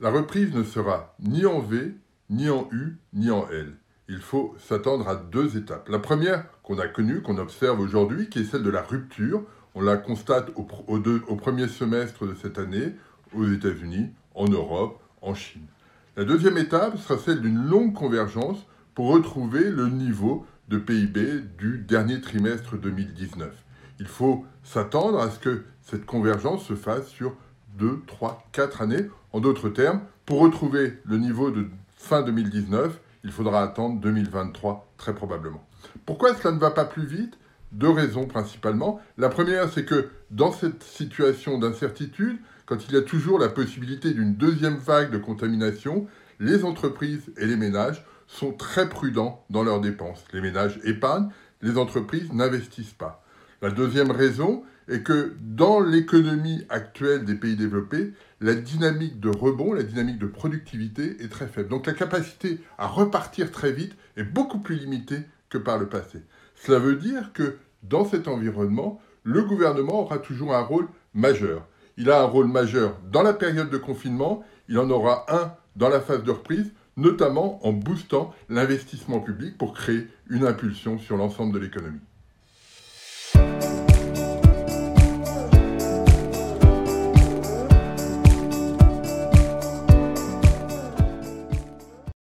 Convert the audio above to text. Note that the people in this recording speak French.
La reprise ne sera ni en V, ni en U, ni en L. Il faut s'attendre à deux étapes. La première, qu'on a connue, qu'on observe aujourd'hui, qui est celle de la rupture. On la constate au, premier semestre de cette année aux États-Unis, en Europe, en Chine. La deuxième étape sera celle d'une longue convergence pour retrouver le niveau de PIB du dernier trimestre 2019. Il faut s'attendre à ce que cette convergence se fasse sur 2, 3, 4 années. En d'autres termes, pour retrouver le niveau de fin 2019, il faudra attendre 2023 très probablement. Pourquoi cela ne va pas plus vite? Deux raisons principalement. La première, c'est que dans cette situation d'incertitude, quand il y a toujours la possibilité d'une deuxième vague de contamination, les entreprises et les ménages sont très prudents dans leurs dépenses. Les ménages épargnent, les entreprises n'investissent pas. La deuxième raison est que dans l'économie actuelle des pays développés, la dynamique de rebond, la dynamique de productivité est très faible. Donc la capacité à repartir très vite est beaucoup plus limitée que par le passé. Cela veut dire que dans cet environnement, le gouvernement aura toujours un rôle majeur. Il a un rôle majeur dans la période de confinement, il en aura un dans la phase de reprise, notamment en boostant l'investissement public pour créer une impulsion sur l'ensemble de l'économie.